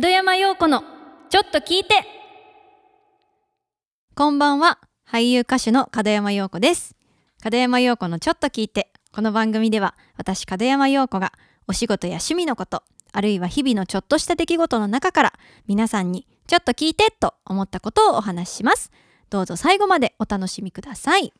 門山陽子のちょっと聞いて。こんばんは。俳優歌手の門山陽子です。門山陽子のちょっと聞いて。この番組では私門山陽子がお仕事や趣味のことあるいは日々のちょっとした出来事の中から皆さんにちょっと聞いてと思ったことをお話しします。どうぞ最後までお楽しみください。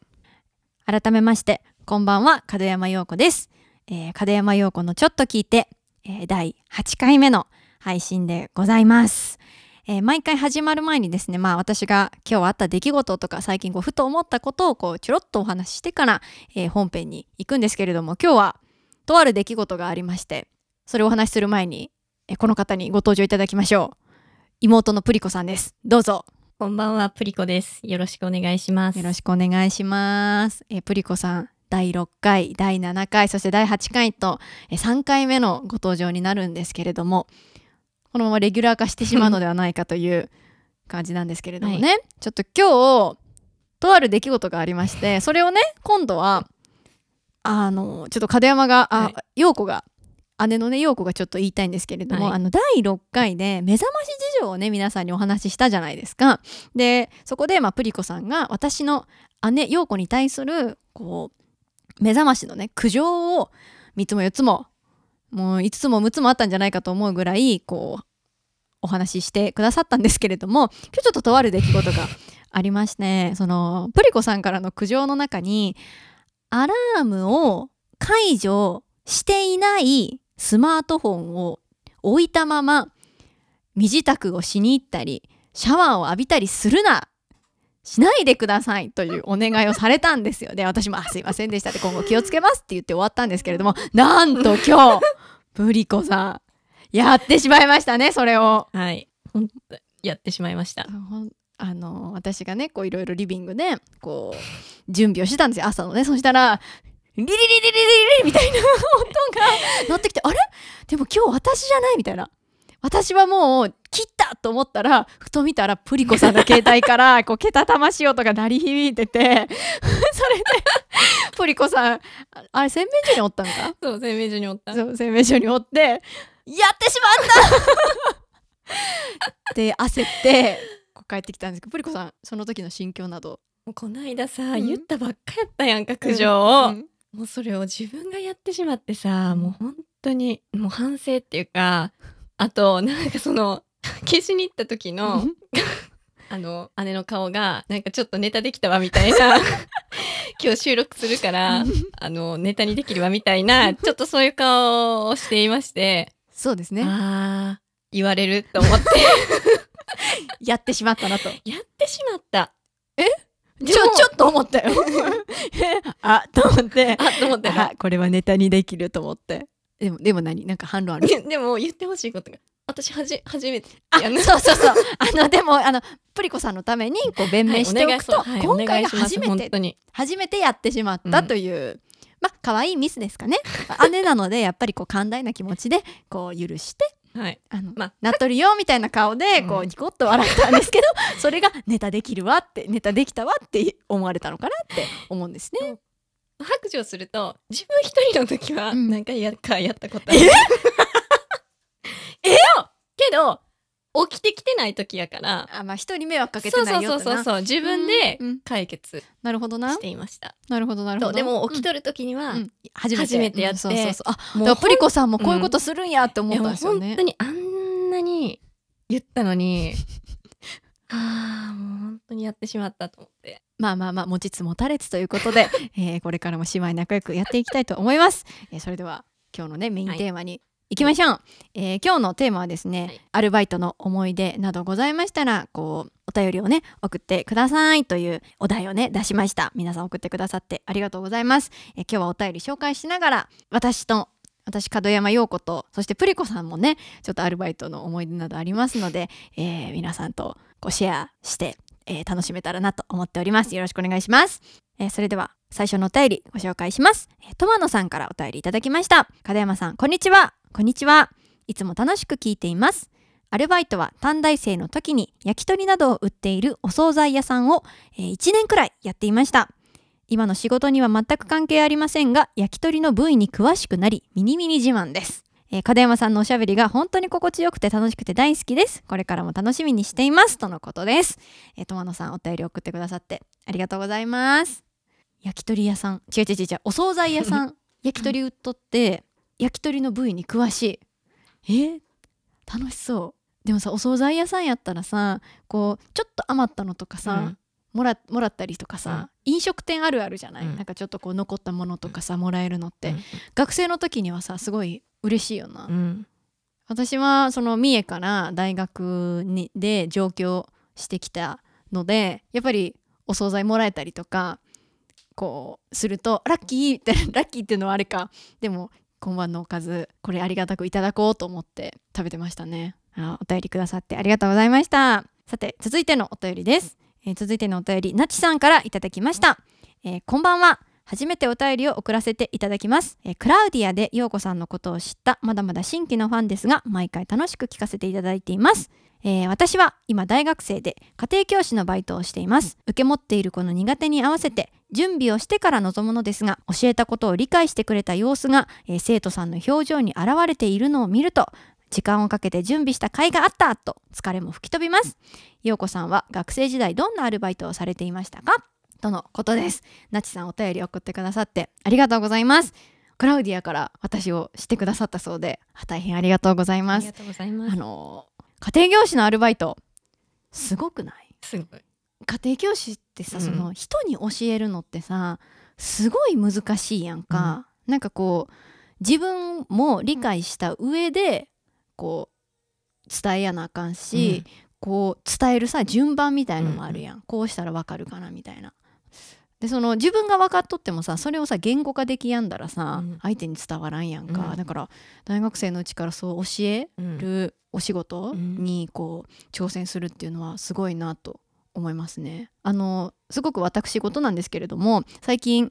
改めましてこんばんは門山陽子です、えー、門山陽子のちょっと聞いて、えー第8回目の配信でございます。えー毎回始まる前にですね、まあ私が今日あった出来事とか最近こうふと思ったことをこうちょろっとお話ししてから、えー本編に行くんですけれども、今日はとある出来事がありまして、それをお話しする前に、えーこの方にご登場いただきましょう。妹のプリコさんです。どうぞ。こんばんは、プリコです。よろしくお願いします。よろしくお願いします。えープリコさん、第6回、第7回、そして第8回と、えー3回目のご登場になるんですけれども、このままレギュラー化してしまうのではないかという感じなんですけれどもね、ちょっと今日、とある出来事がありまして、それをね、今度は、あの、ちょっと門山が、あ、はい。陽子が、姉のね陽子がちょっと言いたいんですけれども、はい。あの第6回で目覚まし事情をね皆さんにお話ししたじゃないですか。でそこで、まあ、プリコさんが私の姉陽子に対するこう目覚ましのね苦情を3つも4つももう5つも6つもあったんじゃないかと思うぐらいこうお話ししてくださったんですけれども今日ちょっととある出来事がありましてそのプリコさんからの苦情の中にアラームを解除していないスマートフォンを置いたまま身支度をしに行ったりシャワーを浴びたりするなしないでくださいというお願いをされたんですよ。ね、私も、あ、すいませんでしたって今後気をつけますって言って終わったんですけれども、なんと今日、ブリコさん、やってしまいましたね、それを。はい。やってしまいました。あの、私がね、こういろいろリビングで、こう、準備をしてたんですよ、朝のね。そしたら、リリリリリリリみたいな音が鳴ってきて、あれ？でも今日私じゃない？みたいな。私はもう切ったと思ったらふと見たらプリコさんの携帯からこうけたたましい音が鳴り響いてて それでプリコさんああれ洗面所におったのか？そう、洗面所におった。そう洗面所におってやってしまった！で焦ってこう帰ってきたんですけどプリコさんその時の心境など。もうこないださ、うん。言ったばっかやったやんか、苦情。を。うん。もうそれを自分がやってしまってさ、もう本当に、もう反省っていうか、あと、なんかその、消しに行った時の、あの、姉の顔が、なんかちょっとネタできたわみたいな、今日収録するから、あの、ネタにできるわみたいな、ちょっとそういう顔をしていまして、そうですね。ああ、言われると思って、やってしまったなと。やってしまった。ちょちょっと思ったよ。あと思って。あ、と思ったらあ、これはネタにできると思って。でもでも何？なんか反論ある？ででも言ってほしいことが、私はじ、初めて、やね。そうそうそう。あのでもあのプリコさんのためにこう弁明しておくと、はい今回が初めて本当に。初めてやってしまったという、まあ可愛いミスですかね。姉なのでやっぱりこう寛大な気持ちでこう許してはい。あの、まあなっとるよみたいな顔でこううん。ニコッと笑ったんですけど、それがネタできるわってネタできたわって思われたのかなって思うんですね。白状すると、自分一人の時は、うん。何回やかやったことある。え？よけど、起きてきてない時やから、あまあ人に迷惑かけてそうそうないよとな。そうそうそう、自分でうんうん。解決なるほどな。していました。なるほどなるほど。そうでも起きととる時には、うん。初めて。やって。うんそうそうそう。あもうプリコさんもこういうことするんやって思ったんですよね。本当。にあんなに言ったのに、ああ、もう本当にやってしまったと思って。まあまあまあ持ちつ持たれつということで、えーこれからも姉妹仲良くやっていきたいと思います。えーそれでは今日のねメインテーマに行きましょう、えー今日のテーマはですね、はい。アルバイトの思い出などございましたらこうお便りをね送ってくださいというお題をね出しました。皆さん送ってくださってありがとうございます、えー今日はお便り紹介しながら私と私門山陽子とそしてプリコさんもねちょっとアルバイトの思い出などありますので、えー皆さんとこうシェアして、えー楽しめたらなと思っております。よろしくお願いします、えーそれでは最初のお便りご紹介します、えー、トマノさんからお便りいただきました。門山さんこんにちはこんにちは。いつも楽しく聞いています。アルバイトは短大生の時に焼き鳥などを売っているお惣菜屋さんを、えー1年くらいやっていました。今の仕事には全く関係ありませんが焼き鳥の部位に詳しくなりミニミニ自慢です。えー、片山さんのおしゃべりが本当に心地よくて楽しくて大好きです。これからも楽しみにしています。とのことです。えー、友野さんお便り送ってくださってありがとうございます。焼き鳥屋さん。違う違う違う。お惣菜屋さん。焼き鳥売っとって焼き鳥の部位に詳しい。え？ー、楽しそう。でもさお惣菜屋さんやったらさこうちょっと余ったのとかさ、うん。もらもらったりとかさ、うん、飲食店あるあるじゃない、うん、なんかちょっとこう残ったものとかさもらえるのって、うん、学生の時にはさすごい嬉しいよな、私はその三重から大学にで上京してきたのでやっぱりお惣菜もらえたりとかこうするとラッキーってラッキーっていうのはあれか。でも今晩のおかずこれありがたくいただこうと思って食べてましたね。あお便りくださってありがとうございました。さて続いてのお便りです。えー、続いてのお便りなちさんからいただきました、えー、こんばんは。初めてお便りを送らせていただきます、えー、クラウディアで陽子さんのことを知ったまだまだ新規のファンですが毎回楽しく聞かせていただいています。えー、私は今大学生で家庭教師のバイトをしています。受け持っている子の苦手に合わせて準備をしてから臨むのですが教えたことを理解してくれた様子が、えー、生徒さんの表情に現れているのを見ると時間をかけて準備した甲斐があったと疲れも吹き飛びます。陽子さんは学生時代どんなアルバイトをされていましたか？とのことです。なちさんお便り送ってくださってありがとうございます。クラウディアから私をしてくださったそうで大変ありがとうございます。あの家庭教師のアルバイトすごくない？すごい。家庭教師ってさ、うん、その人に教えるのってさすごい難しいやんか、うん、なんかこう自分も理解した上でこう伝えやなあかんし、うん、こう伝えるさ順番みたいのもあるやん、うん、こうしたらわかるかなみたいな。でその自分が分かっとってもさそれをさ言語化できやんだらさ、うん、相手に伝わらんやんか、だから大学生のうちからそう教えるお仕事にこう挑戦するっていうのはすごいなと思いますね。あのすごく私事なんですけれども最近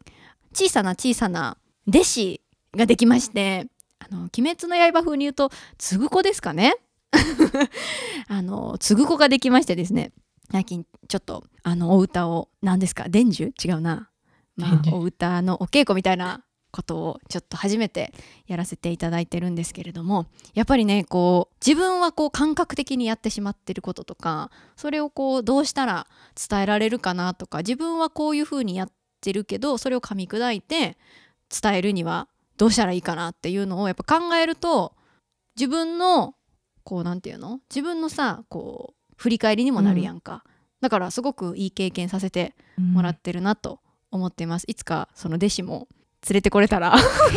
小さな小さな弟子ができましてあの鬼滅の刃風に言うとつぐ子ですかね？あのつぐ子ができましてですね最近ちょっとあのお歌を何ですか？伝授？違うな、まあ、お歌のお稽古みたいなことをちょっと初めてやらせていただいてるんですけれどもやっぱりねこう自分はこう感覚的にやってしまってることとかそれをこうどうしたら伝えられるかなとか自分はこういうふうにやってるけどそれを噛み砕いて伝えるにはどうしたらいいかなっていうのをやっぱ考えると自分のこうなんていうの？自分のさこう振り返りにもなるやんか、うん、だからすごくいい経験させてもらってるなと思ってます、いつかその弟子も連れてこれたら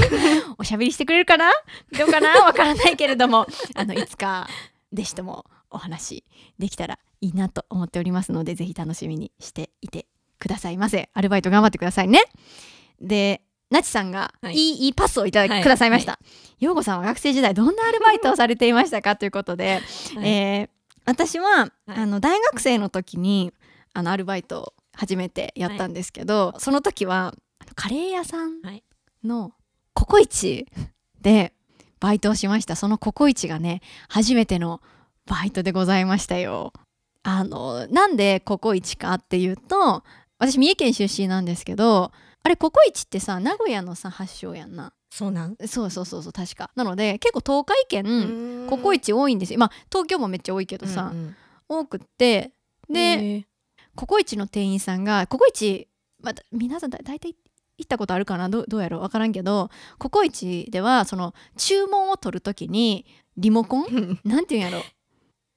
おしゃべりしてくれるかな？どうかな？わからないけれども。あのいつか弟子ともお話できたらいいなと思っておりますのでぜひ楽しみにしていてくださいませ。アルバイト頑張ってくださいね。でなちさんが、い、いいいパスをいただき、はい、くださいました。ようこさんは学生時代どんなアルバイトをされていましたか？ということで、はい、えー、私は、あの大学生の時にあのアルバイトを初めてやったんですけど、その時はカレー屋さんのココイチでバイトをしました。そのココイチがね初めてのバイトでございましたよ。あのなんでココイチかっていうと私三重県出身なんですけどあれココイチってさ名古屋のさ発祥やんなそうなん？そうそうそうそう確か。なので結構東海圏ココイチ多いんですよ。まあ東京もめっちゃ多いけどさ、うんうん、多くって。でココイチの店員さんがココイチ、まあ、皆さんだ大体行ったことあるかな？どどうやろう？分からんけどココイチではその注文を取る時にリモコン？なんていうんやろ？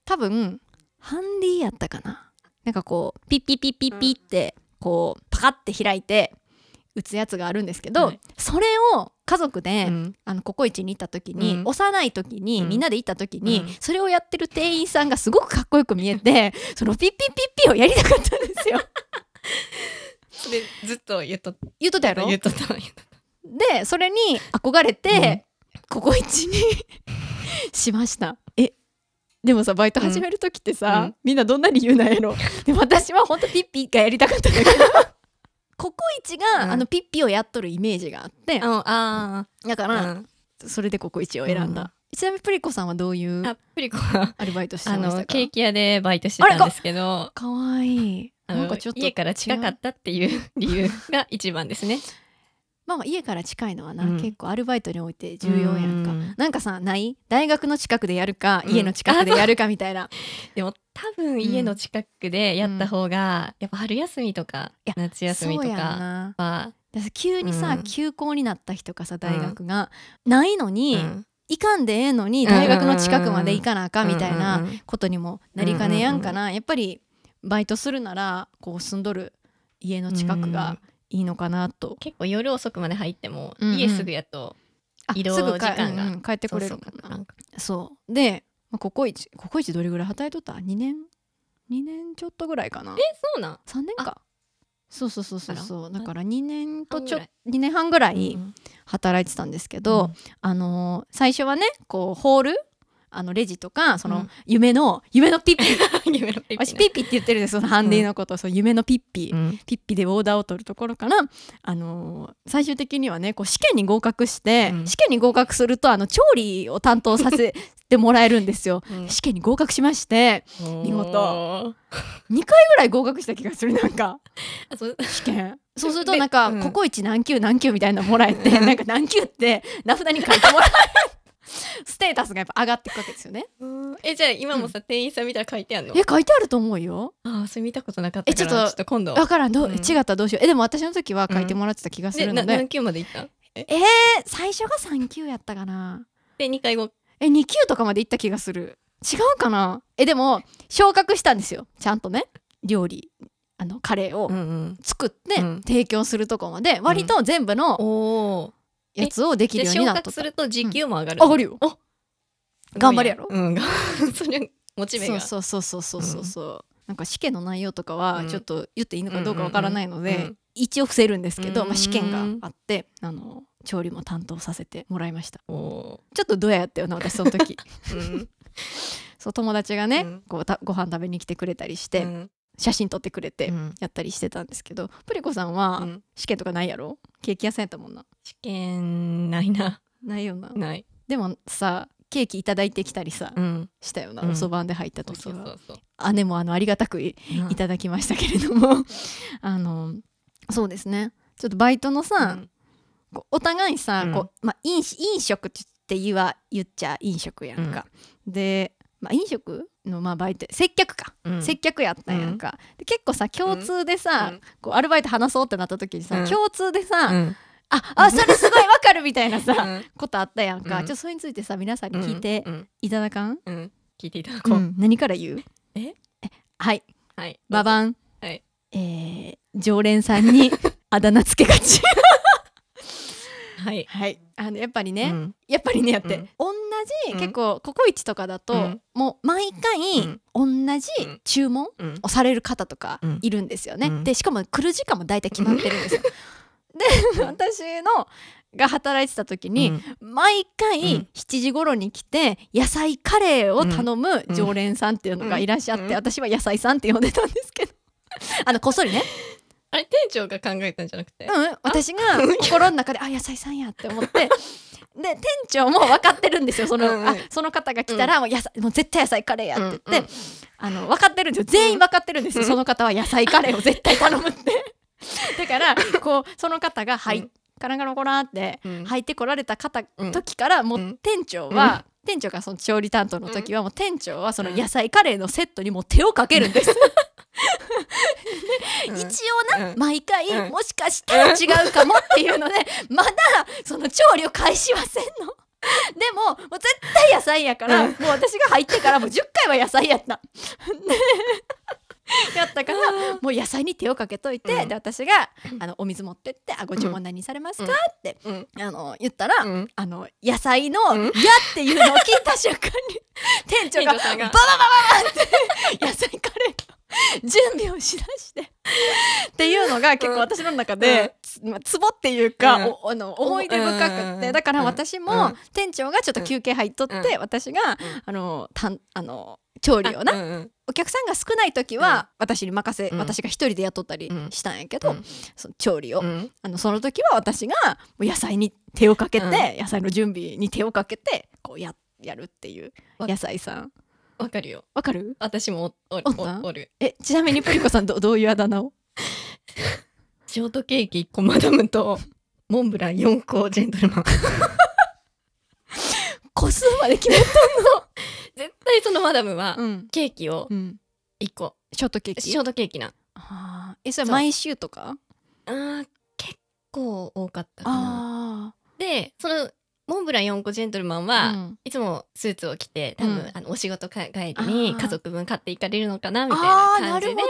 多分ハンディやったかな？なんかこうピッピッピッピッピってこうパカッて開いて打つやつがあるんですけど、はい、それを家族で、うん、あのココイチに行った時に、うん、幼い時に、うん、みんなで行った時に、それをやってる店員さんがすごくかっこよく見えてそのピッピッピッピをやりたかったんですよ。それずっと言っと言っとったやろ言っとったでそれに憧れて、ココイチにしましたえでもさバイト始める時ってさ、みんなどんな理由なんやろで私はほんとピッピがやりたかったんだけどココイチが、うん、あのピッピをやっとるイメージがあって、うん、あだから、うん、それでココイチを選んだ、ちなみにプリコさんはどういうあプリコ。はアルバイトしてましたか？あのケーキ屋でバイトしてたんですけど。かわいい。なんかちょっと家から近かったっていう理由が一番ですねまあまあ家から近いのはな、うん。結構アルバイトにおいて重要やんか、うん。なんかさない？大学の近くでやるか、うん。家の近くでやるかみたいな。でも多分家の近くでやった方が、やっぱ春休みとか夏休みとかな。は、急にさ、うん休校になった人がさ大学が、ないのに、うん。行かんでええのに大学の近くまで行かなあかんみたいなうんうんうんことにもなりかねやんかな、やっぱりバイトするならこう住んどる家の近くがいいのかなと、結構夜遅くまで入っても、うんうん。家すぐやとあ移動時間がうんうん帰ってこれるそうで、まあ、ココイチココイチどれぐらい働いとった？2年？2年ちょっとぐらいかな。えそうなん？3年か。そうそうそうそうそう。だから2年とちょ半2年半ぐらいうん働いてたんですけど、あのー最初はねこうホールあのレジとかそのうん。夢の、夢のピッピ。夢のピッピ私ピッピって言ってるんですそのハンディのこと、そう夢のピッピ、うん。ピッピでオーダーを取るところから、あのー最終的にはねこう試験に合格して、うん。試験に合格するとあの調理を担当させてもらえるんですよ。うん。試験に合格しまして見事。おー2回ぐらい合格した気がするなんか。試験。そうするとでなんか、うん。ココイチ何級何級みたいなのもらえて なんか何級って名札に書いてもらえる ステータスがやっぱ上がっていくわけですよね。うん。えじゃあ今もさ、店員さん見たら書いてあんの？え書いてあると思うよ。あそれ見たことなかったえちょっとからちょっと今度。だからん。どう、うん。違った？らどうしよう。えでも私の時は書いてもらってた気がすでるので、な何級まで行った？えー、最初が3級やったかな。で2回後？え2級とかまで行った気がする。違うかな？えでも昇格したんですよ。ちゃんとね。料理。あのカレーをうんうん。作ってうん。提供するとこまで。割と全部のやつをできでるように昇なっとった。格すると時給も上がる、上がるよ。お 頑張るやろ？うんがそれモチベが。そうそうそうそうそうそう。そうなんか試験の内容とかはうん。ちょっと言っていいのかどうかわからないので、うんうんうん一応伏せるんですけど、うん。まあ、試験があってあの調理も担当させてもらいました。ちょっとドヤやったよな私その時。ー、うん。そう友達がね、うん。こうたご飯食べに来てくれたりして、うん写真撮ってくれてうん。やったりしてたんですけど、プリコさんはうん。試験とかないやろ？ケーキ屋さんやったもんな。試験ないな。ないよな。ない、でもさケーキいただいてきたりさ、うん、したよな、うん。おそばんで入った時は。姉もあのありがたくいいただきましたけれども あのそうですね。ちょっとバイトのさ、こうお互いさ、うん。こうまあ、飲酒飲食って言わ言っちゃ飲食やんか、で、まあ、飲食のまあバイト接客か、うん。接客やったんやんか、で結構さ共通でさ、うん。こうアルバイト話そうってなった時にさ、うん。共通でさ、うん。ああそれすごいわかるみたいなさ、うん。ことあったやんか、うん。ちょっとそれについてさ皆さんに聞いてうん。いただかん、うん。聞いていただうこう、ん。何から言う？え？はい。はい。ババン、はい。えー常連さんに あだ名つけがち。はい。はい。あのやっぱりね、うん。やっぱりねやって、うん。同じ、うん。結構ココイチとかだと、うん。もう毎回同じうん。注文うん。をされる方とかうん。いるんですよね、うん。でしかも来る時間も大体決まってるんですよ、で私のが働いてた時に、毎回うん。7時頃に来て野菜カレーを頼む常連さんっていうのがいらっしゃって、うん。私は野菜さんって呼んでたんですけど。あのこっそりね、あれ店長が考えたんじゃなくて、うん、私が心の中であ野菜さんやって思ってで店長も分かってるんですよ。その,、うんうん。あその方が来たらもう野菜もう絶対野菜カレーやって言って、うんうん。あの分かってるんですよ。全員分かってるんですよ、うん。その方は野菜カレーを絶対頼むって。だからこうその方が入っうん。カランカランコランってうん。入ってこられた方、うん。時からもううん。店長は、店長がその調理担当の時はもう店長はその野菜カレーのセットにもう手をかけるんです、うん一応な、うん。毎回、うん。もしかしたら違うかもっていうので まだその調理を開始はせんの。でももう絶対野菜やから、うん。もう私が入ってからもう10回は野菜やった。で やったからもう野菜に手をかけといて、うん。で私があのお水持ってって「あご注文何されますか?」ってうん。あの言ったら、うん。あの野菜のうん「や」っていうのを聞いた瞬間に店長がバババババって野菜カレーの 準備をしだして。っていうのが結構私の中で、つまあ、ツボっていうか、うん。おあの思い出深くって、うん。だから私も、うん。店長がちょっと休憩入っとって、うん。私が、あのたんあの調理をな、うんうん。お客さんが少ない時は私に任せ、うん。私が一人で雇ったりしたんやけど、うん。その調理を、うん。あのその時は私が野菜に手をかけて、うん。野菜の準備に手をかけてこうややるっていうわ野菜さんわかるよ。わかる？私もおおるおった？おおる。えちなみにプリコさんど どういうあだ名？をショートケーキ1個マダムとモンブラン4個ジェントルマン。個数まで決め 絶対そのマダムはうん、ケーキをうん、1個。ショートケーキ？ショートケーキなあー。えそれ毎週とか？あー結構多かったかな。あでそのモンブラン4個ジェントルマンあは、うん。いつもスーツを着て多分、うん。あのお仕事か帰りに家族分買っていかれるのかなみたいあな感じでちょ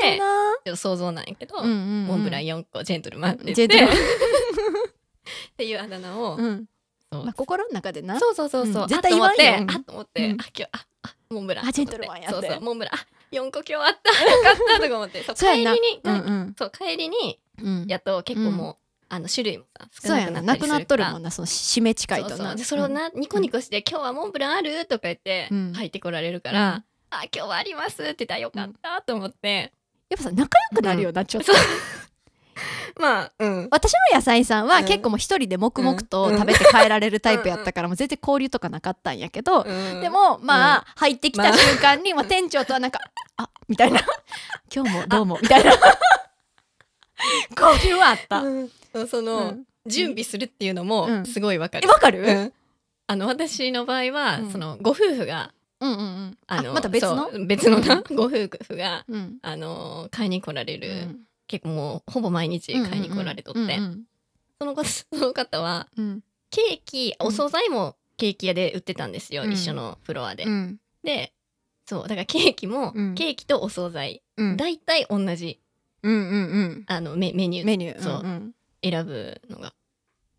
っと想像なんやけど、うんうんうんモンブラン4個ジェントルマンってジ言って。っていうあだ名を、うん。そう。まあ、心の中でな。そうそうそうそう、うん。絶対言わんよあと思っと思って、うん。あ今日ああモンブラン。あジェントルマンやって。そうそうモンブラン。あ4個今日あった。よかったとか思って。そう帰りに、うんうん。そう帰りにうん。やっと結構もう、あの種類もさ少そうやなくなななくなっとるもんなその締め近いとな。そうそう。でそれをな、ニコニコして「今日はモンブランある?」とか言ってうん。入ってこられるから「うん。あ今日はあります」って言ったらよかったと思って、やっぱさ仲良くなるよな、ちょっと。まあうん。私の野菜さんはうん。結構もう一人で黙々とうん。食べて帰られるタイプやったからもう全然交流とかなかったんやけど、うん。でもまあ入ってきたまあ。瞬間に、まあ、店長とはなんか「あみたいな「今日もどうも」みたいな。交流はあった。うんその、うん。準備するっていうのうもん。すごいわかる、えわかる、うん。あの私の場合は、うん。そのご夫婦がうんうんうん。あのまた別の？そう別のな、ご夫婦がうん。あの買いに来られる、うん。結構もうほぼ毎日買いに来られとって、うんうん。その方 その方はうん。ケーキうん。お惣菜もケーキ屋で売ってたんですよ、うん。一緒のフロアで、うん。でそうだからケーキも、うん。ケーキとお惣菜うん。大体同じうんうん。あのメメニュー。メニュー。そう。うんうん選ぶのが。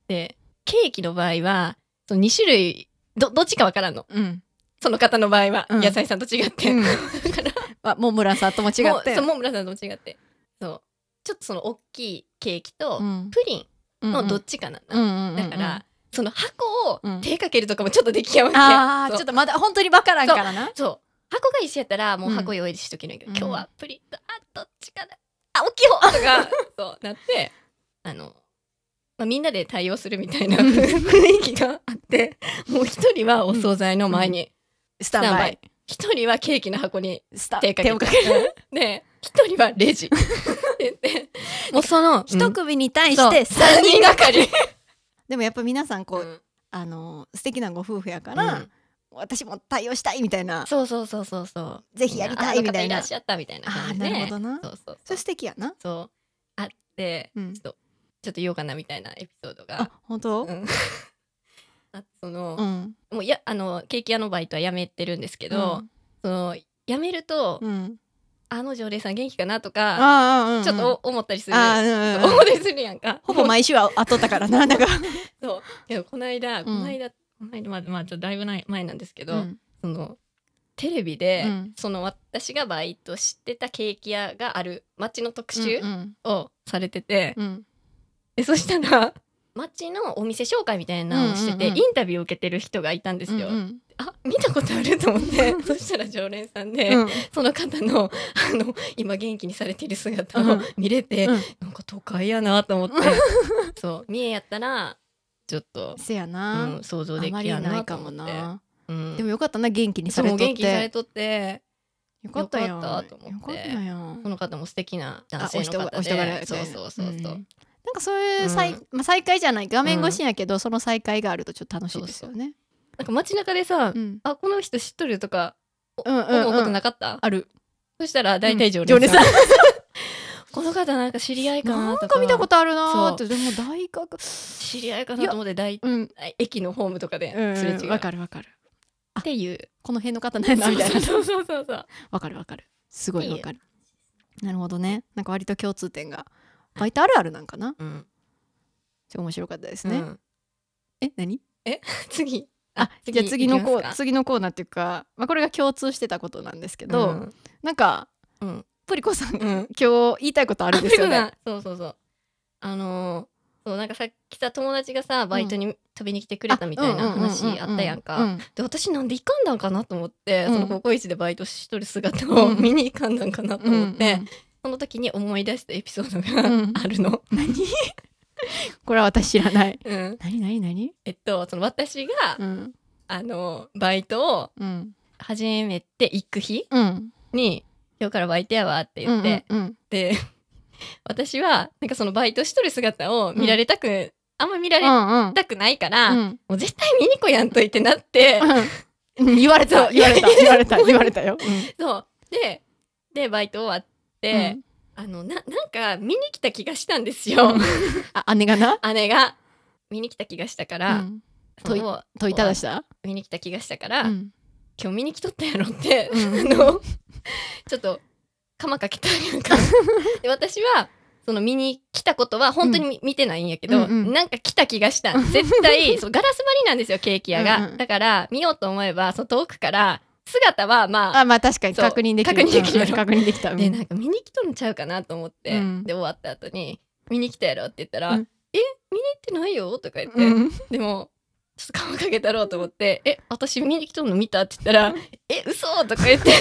でケーキの場合はその2種類どどっちかわからんの。うん。その方の場合は、うん。野菜さんと違って、うん。だからあモンブランさんとも違もうって。そうモンブランさんと違って。そう。ちょっとその大きいケーキとうん。プリンのどっちちかなんだ、うんうんうんだから、その箱をうん。手かけるとかもちょっとできやわけ、そう。ああちょっとまだ本当にわからんからな。そう。箱が一緒やったらもう箱用意しとけないけど、うん。今日はプリンとあどっちかな。あ大きい方とか そうなってあの、まあ、みんなで対応するみたいなうん。雰囲気があってもう一人はお惣菜の前にスタンバイ。一人はケーキの箱にスタ手をかける で一人はレジ。もうその一組に対してそう。三三人がかり。でもやっぱ皆さんこう、うん。あの素敵なご夫婦やから、うん。私も対応したいみたいな。そうそうそうそうそう。ぜひやりたいみたいな。あいらっしゃったみたいな感じで。なるほどな。そうそうそう。それ素敵やな。そう。あって、うん。ちょっとちょっと言おうかなみたいなエピソードあが本当？うん。あその、うん。もうやあのケーキ屋のバイトは辞めてるんですけど、その辞めると、うん、うん、あの常連さん元気かなとか、ああうんうんちょっとお思ったりする、うんうん 思ったりするやんか。ほぼ毎週は会っとったからな なんかそう。けどこの間、この間この間まあまあちょっとだいぶない前なんですけど、うん。そのテレビで、うん。その私がバイトしてたケーキ屋がある町の特集うん。をされてて、うんでそしたら。町のお店紹介みたいなのをしてて、うんうんうん。インタビューを受けてる人がいたんですよ。うんあ見たことあると思ってそしたら常連さんで、うん。その方のあの今元気にされている姿をうん見れて、うん。なんか都会やなと思って。そう三重やったらちょっと、せやうな、ん、想像できやないか。もな。うん、でもよかったな元気にされとって。元気にされとって。よかったよよかったと思って。この方も素敵な男性の方で。そうそうそうそう、んなんかそういう再,、うん。まあ、再会じゃない画面越しやけど、その再会があるとちょっと楽しいですよね。なんか街中でさ、うん。あこの人知っとるとかうんうん思うことうんなかった、ある。そしたら大体常連さん。この方なんか知り合いかななんとかか見たことあるなーっそてでも大学。知り合いかなと思って大うん。駅のホームとかでうんすれ違う、わかるわかる。っていう。この辺の方なんやなみたいな。そうそうそうそう。わかるわかる。すごいわかる。なるほどね。なんか割と共通点がバイトあるあるなんかな？うん。ちょ面白かったですね、うん。え何？次。あじゃあ次のコー次のコーナーっていうか、まあ、これが共通してたことなんですけど、うん。なんかうん。プリコさん、うん。今日言いたいことあるんですよね。そうそうそう。あのーそうなんかさっきさ友達がさバイトに飛びに来てくれたみたいな話あったやんか。うんで私なんで行かんだんかなと思って、うん。そのココイチでバイトしとる姿をうん。見に行かんだんかなと思って、うんその時に思い出したエピソードがうん。あるの？何？これは私知らない。うん。何？何？何？えっとその私が、うん。あのバイトをうん。始めて行く日うん。に「今日からバイトやわ」って言って、うんうんで 私はなんかそのバイトしとる姿を見られたくあんま見られうんうん。たくないから、うん。もう絶対見に来やんといてなって、うん。言われたそう言われた言われた言われたよ。そう。ででバイト終わっうて、ん。あのななんか見に来た気がしたんですよ、あ姉がな？姉が見に来た気がしたから、うん。問いただした？見に来た気がしたから、うん。今日見に来とったやろって、うん。あのちょっと釜かけたいうか。で私はその見に来たことは本当に見,、見てないんやけど、うんうん。なんか来た気がした。絶対 そうガラス張りなんですよケーキ屋が、うんうん。だから見ようと思えばその遠くから姿はまああまあ確かに確認できる。確認できる。確認できた。うん。でなんか見に来とるんちゃうかなと思って、うん。で終わった後に「見に来たやろ」って言ったら「うん。え見に行ってないよ」とか言って、うん。でもちょっと顔かけたろうと思って「え私見に来とるの見た?」って言ったら「え嘘とか言って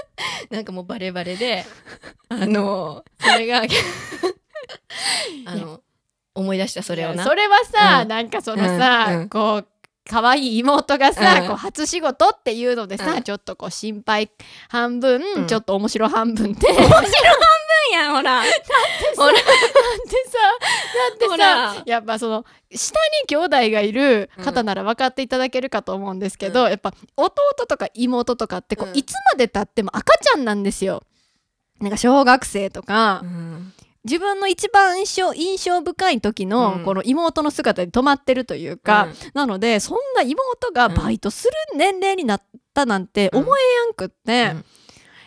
なんかもうバレバレであのそれがあの思い出したそれをな。それはさ、うん。なんかそのさ、こう可愛い妹がさ、うん。こう初仕事っていうのでさ、うん。ちょっとこう心配半分、うん。ちょっと面白半分って、面白半分やんほら。ほら。でさだってほさら。やっぱその下に兄弟がいる方なら分かっていただけるかと思うんですけど、うん。やっぱ弟とか妹とかってこう、うん。いつまでたっても赤ちゃんなんですよ。なんか小学生とか、うん自分の一番印象印象深い時のうん。この妹の姿で止まってるというか、なのでそんな妹がバイトする年齢になったなんて思えやんくって、うん。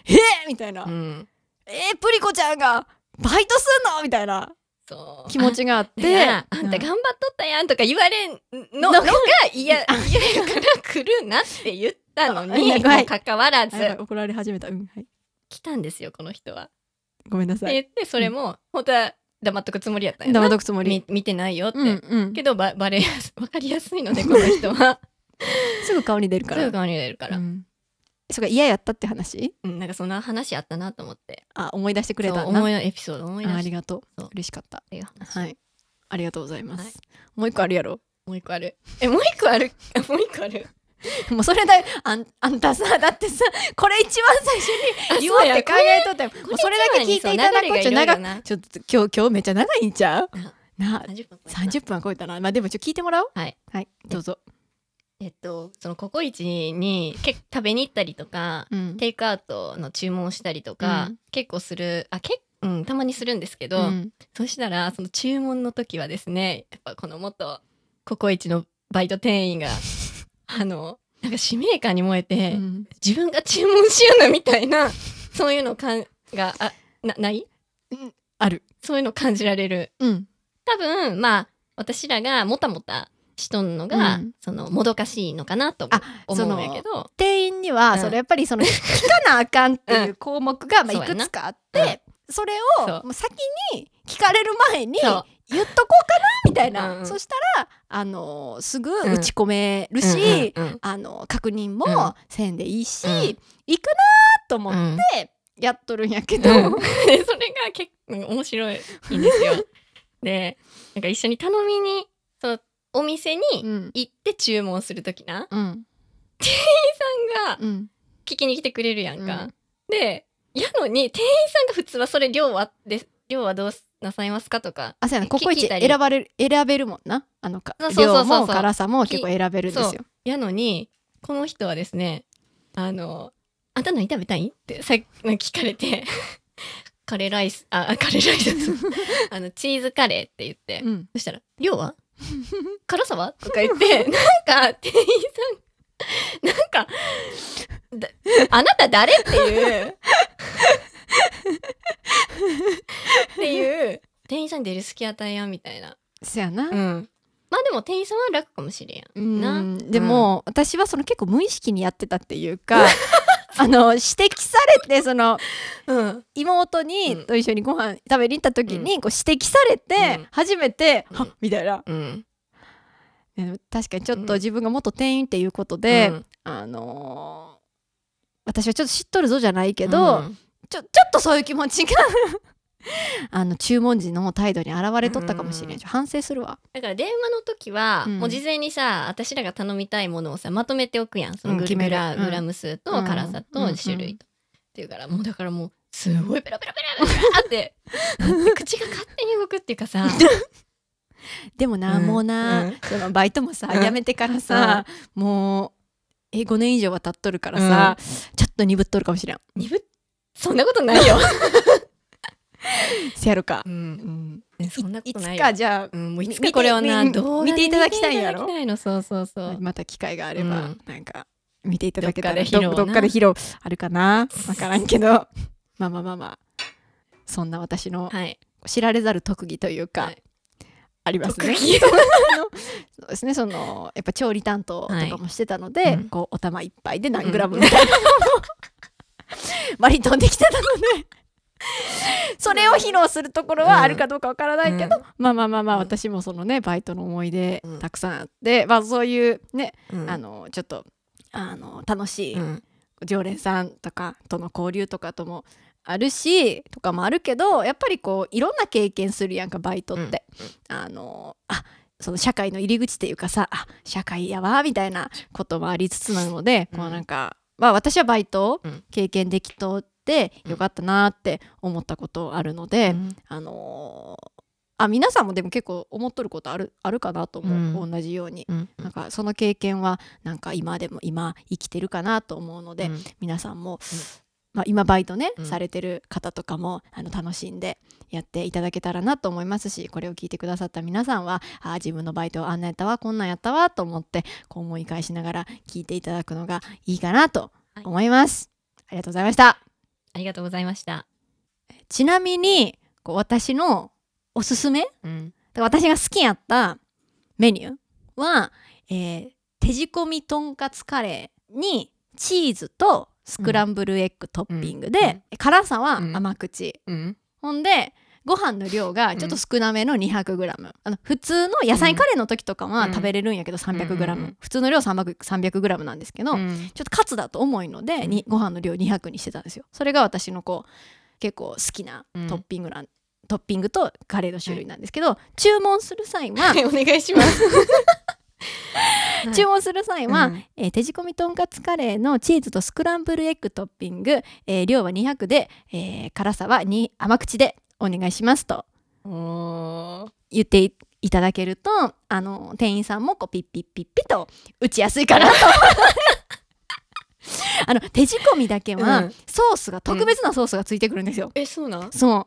えーみたいな、うん。えー、プリコちゃんがバイトすんの？みたいな気持ちがあっでてあんた頑張っとったやんとか言われんのののが嫌嫌やから来るなって言ったのにあもはい。かかわらず。怒られ始めた、うんはい、来たんですよこの人は。ごめんなさい。って言ってそれも本当は黙っとくつもりやったんやな。黙っとくつもり。み見てないよって、うんうん。けどばバレやす 分かりやすいのでこの人は。すぐ顔に出るから。すぐ顔に出るから、うん。それが嫌やったって話？うんなんかそんな話あったなと思って。あ思い出してくれたそなう思いのエピソード思い出ああしたっりがとう。嬉しかった。はい。ありがとうございます、はい。もう一個あるやろ。もう一個ある。えもう一個ある？もう一個ある？もうそれだよあんあんたさだってさこれ一番最初あに言おうって考えとったよ。それだけ聞いていただこう。ちょちょっと今日今日めっちゃ長いんちゃう？なな30分超えた。30分は超えたな。まあでもちょっと聞いてもらおう。はい。はい。どうぞ。えっとそのココイチに結構食べに行ったりとかうん。テイクアウトの注文をしたりとか、うん。結構するあけうんたまにするんですけど、うん。そしたらその注文の時はですねやっぱこの元ココイチのバイト店員があのなんか使命感に燃えて、うん。自分が注文しようなみたいな そういうのかんがあなない？ある。そういうの感じられる。うん。多分まあ私らがもたもたしとんのが、うん。そのもどかしいのかなとあ思うんやけど。店員にはうん。それやっぱりその 聞かなあかんっていう項目がまあいくつかあっうん。てそれを先に聞かれる前に言っとこうかなみたいな、うんうん。そしたらあのすぐ打ち込めるし、うんうんうん。あの確認うん。もせんでいいし、うん。行くなと思うん。ってやっとるんやけど、うん。で それが結構面白いんですよ。でなんか一緒に頼みにそのお店にうん。行って注文する時なうん。さんがうん。聞きに来てくれるやんか。うん。でやのに店員さんが普通はそれ量はで量はどうなさいますか？とかあそうやな。ココイチ選ばれる選べるもんな？あのかそうそう量も辛さも結構選べるんですよ。やのにこの人はですねあの「あんた何食べたい?」ってさ聞かれて。カレーライスあカレーライス。あ のチーズカレーって言って、うん。そしたら「量は 辛さは?」とか言って。なんか店員さん。なんかだあなた誰？っていうっていう店員さんに出る隙与えやんみたいな。そやな、うん、まあでも店員さんは楽かもしれん。うん。な。でも、私はその結構無意識にやってたっていうか あの指摘されてそのうん、妹に、うん。と一緒にご飯食べに行った時に、こう指摘されて、うん。初めて、うん。はっみたいな、うん、ね確かにちょっとうん。自分が元店員っていうことで、うん。あのー私はちょっと知っとるぞじゃないけど、うんちょちょっとそういう気持ちが。あの注文時の態度に現れとったかもしれん、うん反省するわ。だから電話の時は、うん。もう事前にさ私らが頼みたいものをさまとめておくやん。そのグ,、ラグラム数とうん。辛さとうん種類と、っていうからもうだからもうすごいペラペラペラペラって 口が勝手に動くっていうかさ。でもな、うん。もうな、うん。そのバイトもさ、うん。辞めてからさ、もうえ5年以上は経っとるからさ、ちょっと鈍っとるかもしれん。鈍っそんなことないよ。せやろか。う、うん。ん、えそんなことないいつよ。かじゃあうん、もういつかこれはなみ動画で見ていただきたいんやろ？いの。そうそうそう。また機会があれば、うん。なんか見ていただけたらどっかで披露な。どどっかで披露あるかな？わからんけど。まあまあまあまあ。そんな私のはい。知られざる特技というか、はい。ありますね。そうですね。そのやっぱ調理担当とかもしてたので、はい。うん。こうお玉いっぱいで何グラムみたいな。の を 割り飛んできてたのでそれを披露するところはあるかどうかわからないけど、うん。まあまあまあまあうん私もそのねバイトの思い出うん。たくさんあって、まあそういうね、うん。あのちょっとあの楽しいうん。常連さんとかとの交流とかともあるしとかもあるけどやっぱりこういろんな経験するやんかバイトって。あのあその社会の入り口っていうかさあ社会やわみたいなこともありつつなので、うんこうなんか、まあ、私はバイト経験できとってよかったなって思ったことあるので、うん。あのーあ皆さんもでも結構思っとることあるあるかなと思う、うん。同じように。うん。なんかその経験はなんか今でも今生きてるかなと思うので、うん。皆さんも、まあ、今バイトね、うんされてる方とかもあの楽しんでやっていただけたらなと思いますしこれを聞いてくださった皆さんはあー自分のバイトあんなんやったわこんなんやったわと思ってこう思い返しながら聞いていただくのがいいかなと思います。ありがとうございました。ありがとうございました。ちなみにこう私のおすすめうん。で私が好きやったメニューは、えー手仕込みとんかつカレーにチーズとスクランブルエッグトッピングで、辛さは甘口、うん。ほんでご飯の量がちょっと少なめの 200g、あの普通の野菜カレーの時とかはうん。食べれるんやけど 300g、うん普通の量 300g 300g なんですけど、うん。ちょっとカツだと重いので、にご飯の量200にしてたんですよ。それが私のこう結構好きなトッピングなん、トッピングとカレーの種類なんですけど、注文する際は、はい、お願いします。注文する際は、うん。えー手仕込みとんかつカレーのチーズとスクランブルエッグトッピング、えー量は200で、えー辛さはに甘口でお願いしますと。言っていいただけるとあの店員さんもこうピッピッピッピと打ちやすいかなと。あの手仕込みだけは、うん。ソースが特別なソースがついてくるんですよ、え、そうなん？そう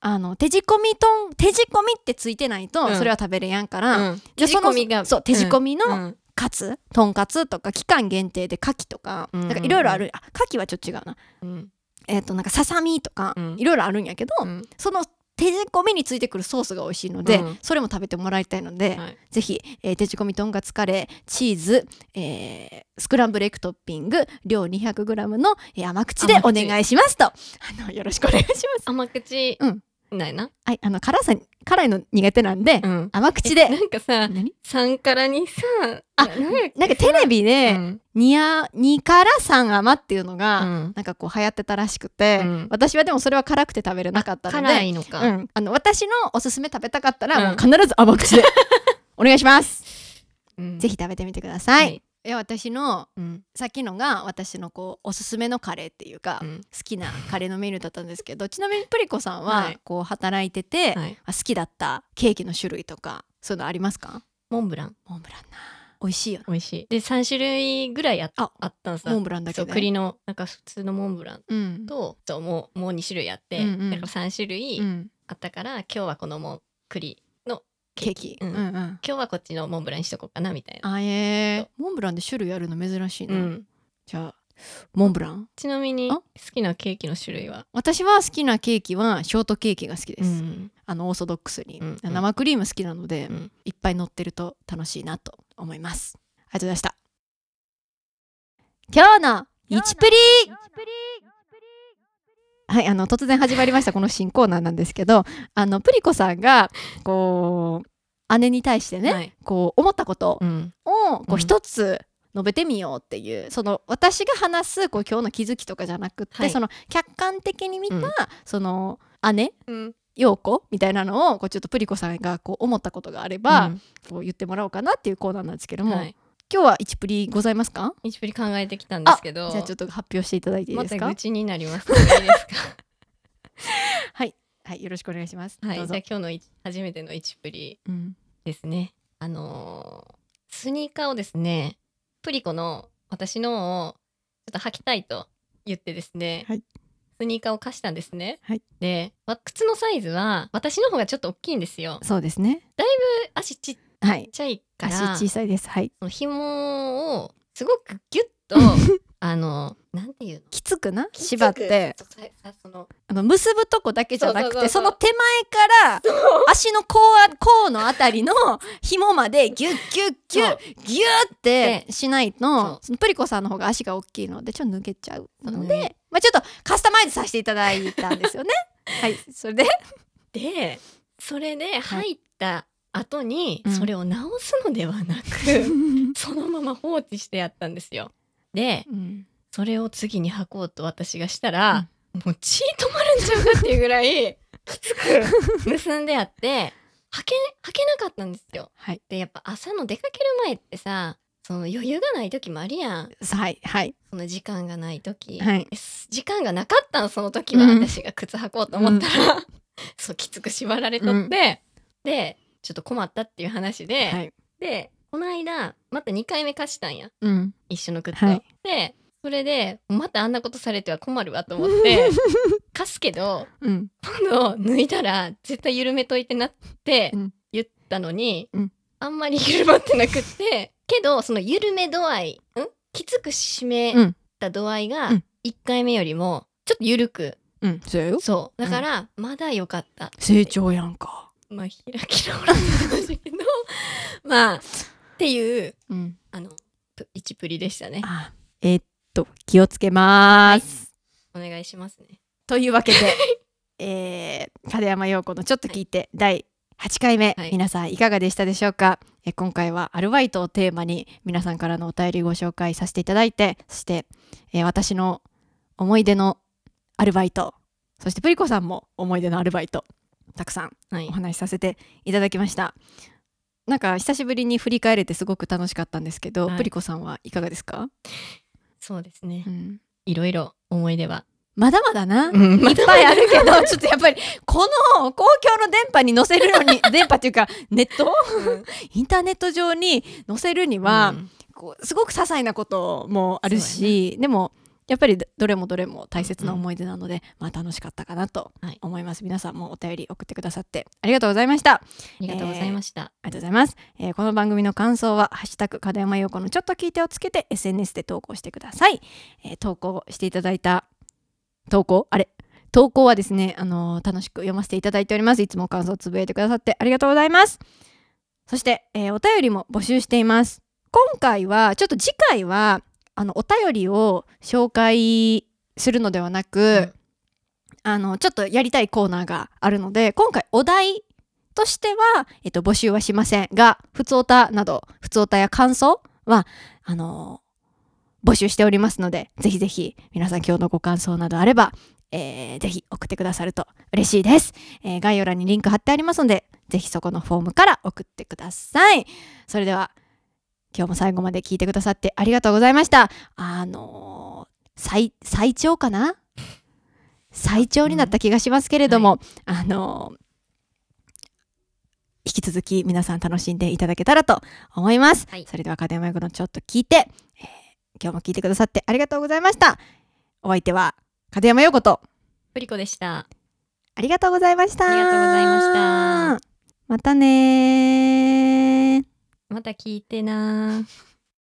あの手仕込みとん手仕込みってついてないと、うん。それは食べれやんから、うん。手仕込みがそう手仕込みのうん。カツとんかつとか期間限定で牡蠣とか、うん。うんうんなんかいろいろある。あ牡蠣はちょっと違うな。うん。えっ、となんかささみとかうん。いろいろあるんやけど、うん。その手仕込みについてくるソースが美味しいので、うん。それも食べてもらいたいので、はい。ぜひ、えー手仕込みとんかつカレーチーズ、えースクランブルエッグトッピング量 200g の、えー甘口でお願いしますと。あのよろしくお願いします。甘口。うんないな。はい、あの辛さ辛いの苦手なんで、うん。甘口で。なんかさ、何？3からにさ、あななんかテレビで、うん。2や2から3甘っていうのが、うん。なんかこう流行ってたらしくて、うん。私はでもそれは辛くて食べれなかったので、辛いのか。うん、あの私のおすすめ食べたかったら、うん。もう必ず甘口で。お願いします。うん。ぜひ食べてみてください。はいいや私のうん。さっきのが私のこうおすすめのカレーっていうか、うん。好きなカレーのメニューだったんですけどちなみにプリコさんは、はい。こう働いてて、はい。あ好きだったケーキの種類とかそういうのありますか？モンブラン。モンブランな。美味しいよね。美味しい。で3種類ぐらいあああったんさ。モンブランだけで？栗のなんか普通のモンブラン。うん。とそうもうもう2種類あって、うんうん。だから3種類うん、あったから、今日はこのもん栗のケーキ、うんうん。うん今日はこっちのモンブランにしとこうかなみたいな。あえ。ー、モンブランで種類あるの珍しいな、うん、じゃあモンブラン？ちなみにあ？好きなケーキの種類は、私は好きなケーキはショートケーキが好きです、うんあのオーソドックスに、うん生クリーム好きなので、うん。いっぱい乗ってると楽しいなと思います。ありがとうございました。今日の1プリはいあの突然始まりましたこの新コーナーなんですけどあのプリコさんがこう姉に対してね、はい。こう思ったことうん。をこううん。一つ述べてみようっていう、その私が話すこう今日の気づきとかじゃなくって、はい。その客観的に見た、うん。その姉うん。陽子みたいなのをこうちょっとプリコさんがこう思ったことがあれば、こう言ってもらおうかなっていうコーナーなんですけども、はい、今日は1プリございますか？一プリ考えてきたんですけど。じゃあちょっと発表していただいていいまですか？た愚痴になります。はい、はい、よろしくお願いします、はい、じゃあ、今日のい初めての一プリ、うん、ですね。あのースニーカーをですねプリコの私のをちょっと履きたいと言ってですね、はい。スニーカーを貸したんですね、はい。でわ靴のサイズは私の方がちょっと大きいんですよ。そうですね。足ちっはい。ちゃいから足小さいです。はい。紐をすごくギュッと あのなんていうの？きつくな？縛って。あの結ぶとこだけじゃなくてその手前から足の甲あ甲のあたりの 紐までギュッギュッギュッギュッってしないとそのプリコさんの方が足が大きいのでちょっと抜けちゃうので、ね。まあ、ちょっとカスタマイズさせていただいたんですよね。はい。それで？でそれで入った後にうん。それを直すのではなく、そのまま放置してやったんですよ。でうん。それを次に履こうと私がしたら、もう血止まるんちゃうかっていうぐらいきつく 結んであって履け履けなかったんですよ。はい。でやっぱ朝の出かける前ってさその余裕がない時もあるやん。はいはい。その時間がない時、はい。時間がなかったん？その時は、うん。私が靴履こうと思ったら、そうきつく縛られとって、うん。でちょっと困ったっていう話で、はい。でこの間また2回目貸したんや。うん。一緒の靴を。はい。でそれでまたあんなことされては困るわと思って 貸すけどうん。今度脱いだら絶対緩めといてなってうん。言ったのに、うん。あんまり緩まってなくってけどその緩め度合いん？きつく締めうん。た度合いがうん。1回目よりもちょっと緩く。うん。そうよ。そう。だからまだ良かった、成長やんか。まあ開き直らないけど まあっていううん。あのプ一プリでしたね。あえーっと気をつけます。お願いしますね。というわけで、えー、金山陽子のちょっと聞いて、第8回目、はい。皆さんいかがでしたでしょうか？え今回はアルバイトをテーマに皆さんからのお便りご紹介させていただいてそして、えー私の思い出のアルバイトそしてプリコさんも思い出のアルバイトたくさんはい。お話しさせていただきました。なんか久しぶりに振り返れてすごく楽しかったんですけど、はい。プリコさんはいかがですか、そうですね。うん。いろいろ思い出は、まだまだな、うん。いっぱいあるけど、ちょっとやっぱり、この公共の電波に載せるのに、電波っていうか、ネット？インターネット上に載せるには、うん。こうすごく些細なこともあるし、でも、やっぱりどれもどれも大切な思い出なので、まあ楽しかったかなとはい思います。皆さんもお便り送ってくださってありがとうございました。ありがとうございました、ありがとうございます。えーこの番組の感想は、ハッシュタグ、門山陽子のちょっと聞いてをつけて SNS で投稿してください。えー投稿していただいた、投稿？あれ？投稿はですね、あのー楽しく読ませていただいております。いつも感想をつぶやいてくださってありがとうございます。そして、えーお便りも募集しています。今回は、ちょっと次回は、あの、お便りを紹介するのではなく、うんあの、ちょっとやりたいコーナーがあるので、今回お題としては、えっと、募集はしませんが、ふつおたなど、ふつおたや感想は、あの募集しておりますので、ぜひぜひ皆さん今日のご感想などあれば、えーぜひ送ってくださると嬉しいです、えー概要欄にリンク貼ってありますので、ぜひそこのフォームから送ってください。それでは、今日も最後まで聞いてくださってありがとうございました。あのー最、最長かな？最長になった気がしますけれども、あのー引き続き皆さん楽しんでいただけたらと思います。はいそれでは家電マイクのちょっと聞いて、えー今日も聞いてくださってありがとうございました。お相手は家電山陽子とプリコでしたありがとうございました。ありがとうございました。またねー。また聞いてな